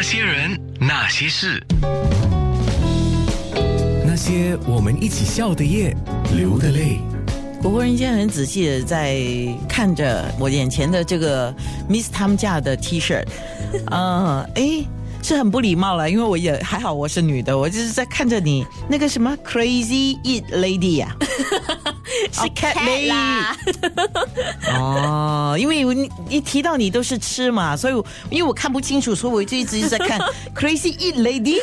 那些人，那些事，那些我们一起笑的夜，流的泪。我忽然间很仔细的在看着我眼前的这个 Miss 他们家的 T 恤，啊，哎，是很不礼貌了，因为我也还好，我是女的，我就是在看着你那个什么 Crazy Eat Lady 呀。是 cat 啦，哦，因为你一提到你都是吃嘛，所以因为我看不清楚，所以我就一直在看 Crazy Eat Lady。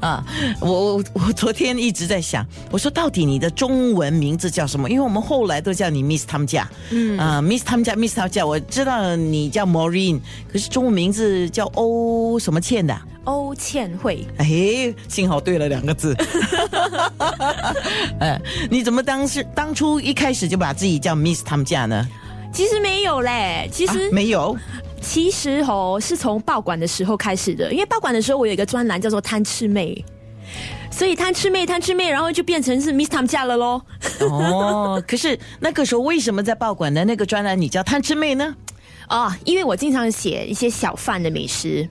啊，我我我昨天一直在想，我说到底你的中文名字叫什么？因为我们后来都叫你 Miss 他们家，嗯啊，Miss 他们家，Miss 他们家，我知道你叫 Maureen，可是中文名字叫欧什么倩的。欧倩慧，哎，幸好对了两个字。哎，你怎么当时当初一开始就把自己叫 Miss 他们家呢？其实没有嘞，其实没有。其实哦，是从报馆的时候开始的，因为报馆的时候我有一个专栏叫做贪吃妹，所以贪吃妹贪吃妹，然后就变成是 Miss 他们家了喽。哦，可是那个时候为什么在报馆的那个专栏你叫贪吃妹呢？哦，因为我经常写一些小贩的美食。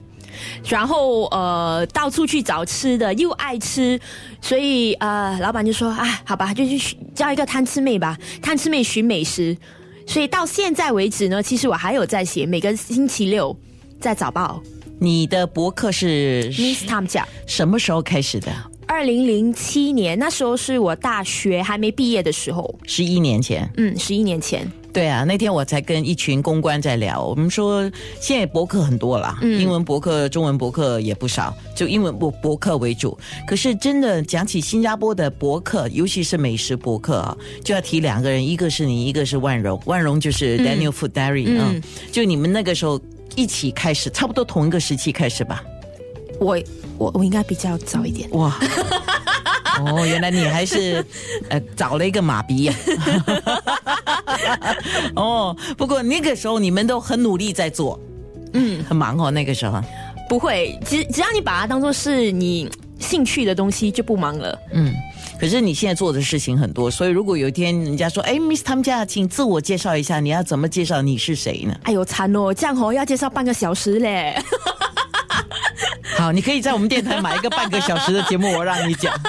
然后呃，到处去找吃的，又爱吃，所以呃，老板就说啊，好吧，就去叫一个贪吃妹吧，贪吃妹寻美食。所以到现在为止呢，其实我还有在写，每个星期六在早报。你的博客是 Miss Tom 讲，什么时候开始的？二零零七年，那时候是我大学还没毕业的时候，十一年前。嗯，十一年前。对啊，那天我才跟一群公关在聊，我们说现在博客很多了，英文博客、中文博客也不少，就英文博博客为主。可是真的讲起新加坡的博客，尤其是美食博客啊，就要提两个人，一个是你，一个是万荣。万荣就是 Daniel Food Diary 嗯，就你们那个时候一起开始，差不多同一个时期开始吧。我我我应该比较早一点哇。哦，原来你还是呃找了一个马鼻呀。哦，不过那个时候你们都很努力在做，嗯，很忙哦。那个时候不会，只只要你把它当做是你兴趣的东西，就不忙了。嗯，可是你现在做的事情很多，所以如果有一天人家说，哎，Miss 他们家，请自我介绍一下，你要怎么介绍你是谁呢？哎呦，惨哦，这样哦要介绍半个小时嘞。好，你可以在我们电台买一个半个小时的节目，我让你讲。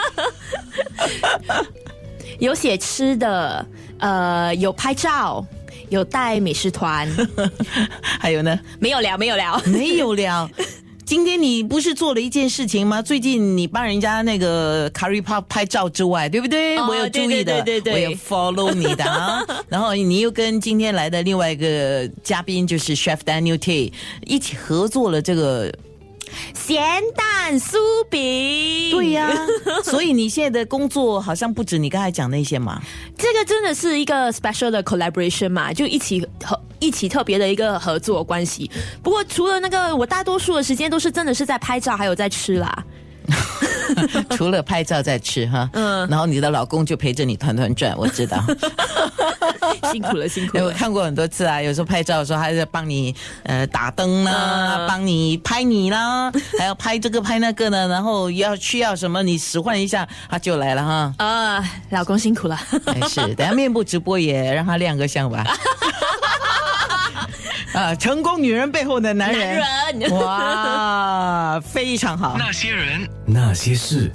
有写吃的，呃，有拍照，有带美食团，还有呢？没有聊，没有聊，没有聊。今天你不是做了一件事情吗？最近你帮人家那个 Curry Pop 拍照之外，对不对？我有注意的，对对对，我有 follow 你的啊。然后你又跟今天来的另外一个嘉宾，就是 Chef Daniel T 一起合作了这个。咸蛋酥饼，对呀，所以你现在的工作好像不止你刚才讲那些嘛。这个真的是一个 special 的 collaboration 嘛，就一起和一起特别的一个合作关系。不过除了那个，我大多数的时间都是真的是在拍照，还有在吃啦。除了拍照在吃哈，嗯，然后你的老公就陪着你团团转，我知道，辛苦了辛苦了。我看过很多次啊，有时候拍照的时候还在帮你呃打灯啦，帮你拍你啦，还要拍这个拍那个呢，然后要需要什么你使唤一下他就来了哈。啊，老公辛苦了。是，等下面部直播也让他亮个相吧。啊，成功女人背后的男人，哇，非常好。那些人，那些事。